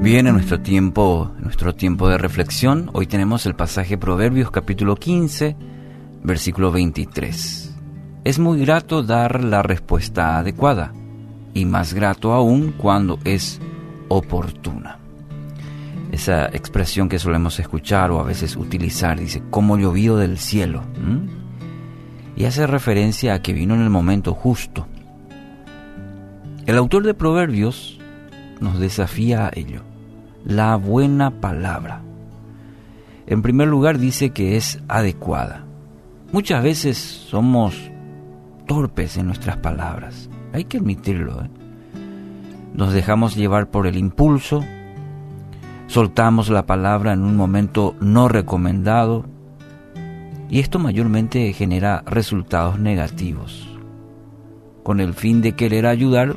bien, en nuestro tiempo, nuestro tiempo de reflexión, hoy tenemos el pasaje Proverbios capítulo 15, versículo 23. Es muy grato dar la respuesta adecuada y más grato aún cuando es oportuna. Esa expresión que solemos escuchar o a veces utilizar dice, como llovido del cielo. Y hace referencia a que vino en el momento justo. El autor de Proverbios nos desafía a ello. La buena palabra. En primer lugar dice que es adecuada. Muchas veces somos torpes en nuestras palabras. Hay que admitirlo. ¿eh? Nos dejamos llevar por el impulso, soltamos la palabra en un momento no recomendado y esto mayormente genera resultados negativos. Con el fin de querer ayudar,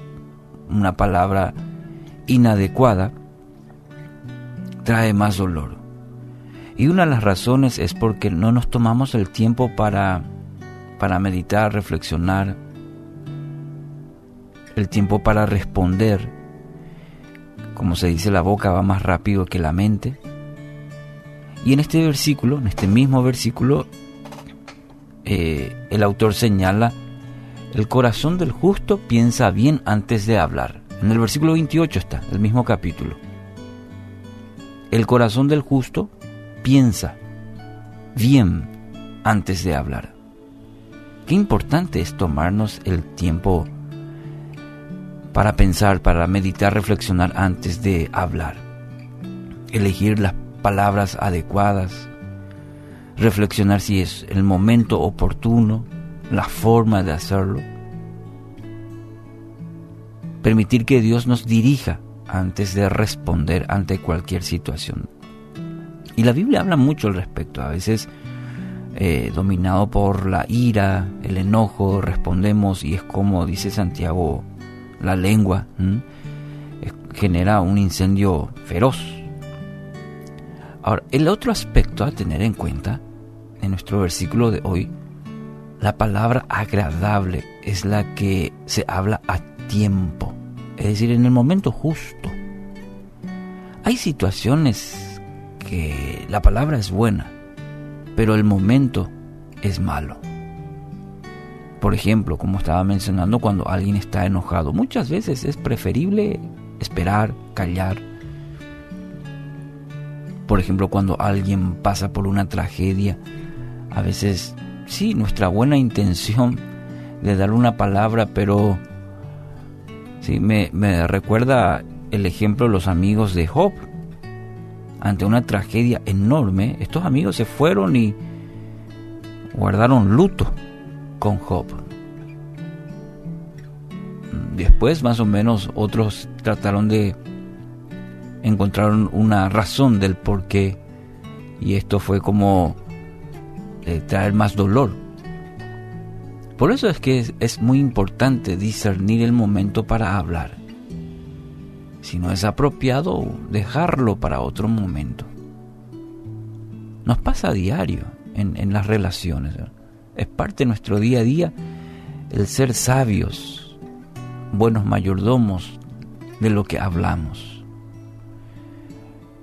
una palabra inadecuada trae más dolor. Y una de las razones es porque no nos tomamos el tiempo para, para meditar, reflexionar, el tiempo para responder. Como se dice, la boca va más rápido que la mente. Y en este versículo, en este mismo versículo, eh, el autor señala, el corazón del justo piensa bien antes de hablar. En el versículo 28 está, el mismo capítulo. El corazón del justo piensa bien antes de hablar. Qué importante es tomarnos el tiempo para pensar, para meditar, reflexionar antes de hablar. Elegir las palabras adecuadas, reflexionar si es el momento oportuno, la forma de hacerlo permitir que Dios nos dirija antes de responder ante cualquier situación. Y la Biblia habla mucho al respecto, a veces eh, dominado por la ira, el enojo, respondemos y es como dice Santiago, la lengua genera un incendio feroz. Ahora, el otro aspecto a tener en cuenta en nuestro versículo de hoy, la palabra agradable es la que se habla a tiempo, es decir, en el momento justo. Hay situaciones que la palabra es buena, pero el momento es malo. Por ejemplo, como estaba mencionando, cuando alguien está enojado, muchas veces es preferible esperar, callar. Por ejemplo, cuando alguien pasa por una tragedia, a veces sí, nuestra buena intención de dar una palabra, pero Sí, me, recuerda el ejemplo de los amigos de Job. Ante una tragedia enorme, estos amigos se fueron y guardaron luto con Job. Después, más o menos, otros trataron de encontrar una razón del por qué. Y esto fue como eh, traer más dolor por eso es que es, muy importante discernir el momento para hablar. Si no es apropiado, dejarlo para otro momento. Nos pasa a diario en, las relaciones. Es parte de nuestro día a día el ser sabios, buenos mayordomos de lo que hablamos.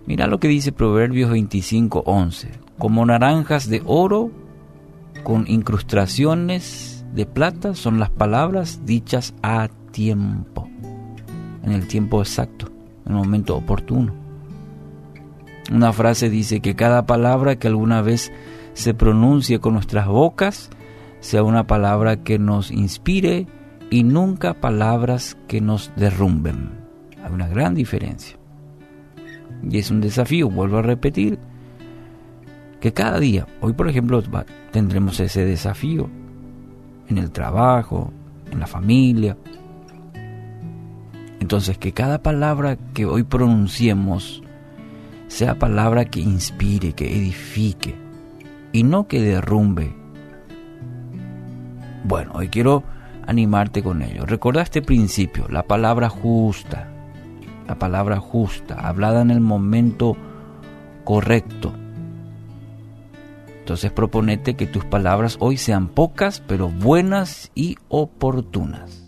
Mira lo que dice Proverbios 25:11. Como naranjas de oro con incrustaciones de plata son las palabras dichas a tiempo, en el tiempo exacto, en el momento oportuno. Una frase dice que cada palabra que alguna vez se pronuncie con nuestras bocas sea una palabra que nos inspire y nunca palabras que nos derrumben. Hay una gran diferencia. Y es un desafío, vuelvo a repetir, que cada día, hoy por ejemplo tendremos ese desafío, en el trabajo, en la familia. Entonces, que cada palabra que hoy pronunciemos sea palabra que inspire, que edifique y no que derrumbe. Bueno, hoy quiero animarte con ello. Recuerda este principio, la palabra justa, la palabra justa, hablada en el momento correcto, entonces proponete que tus palabras hoy sean pocas, pero buenas y oportunas.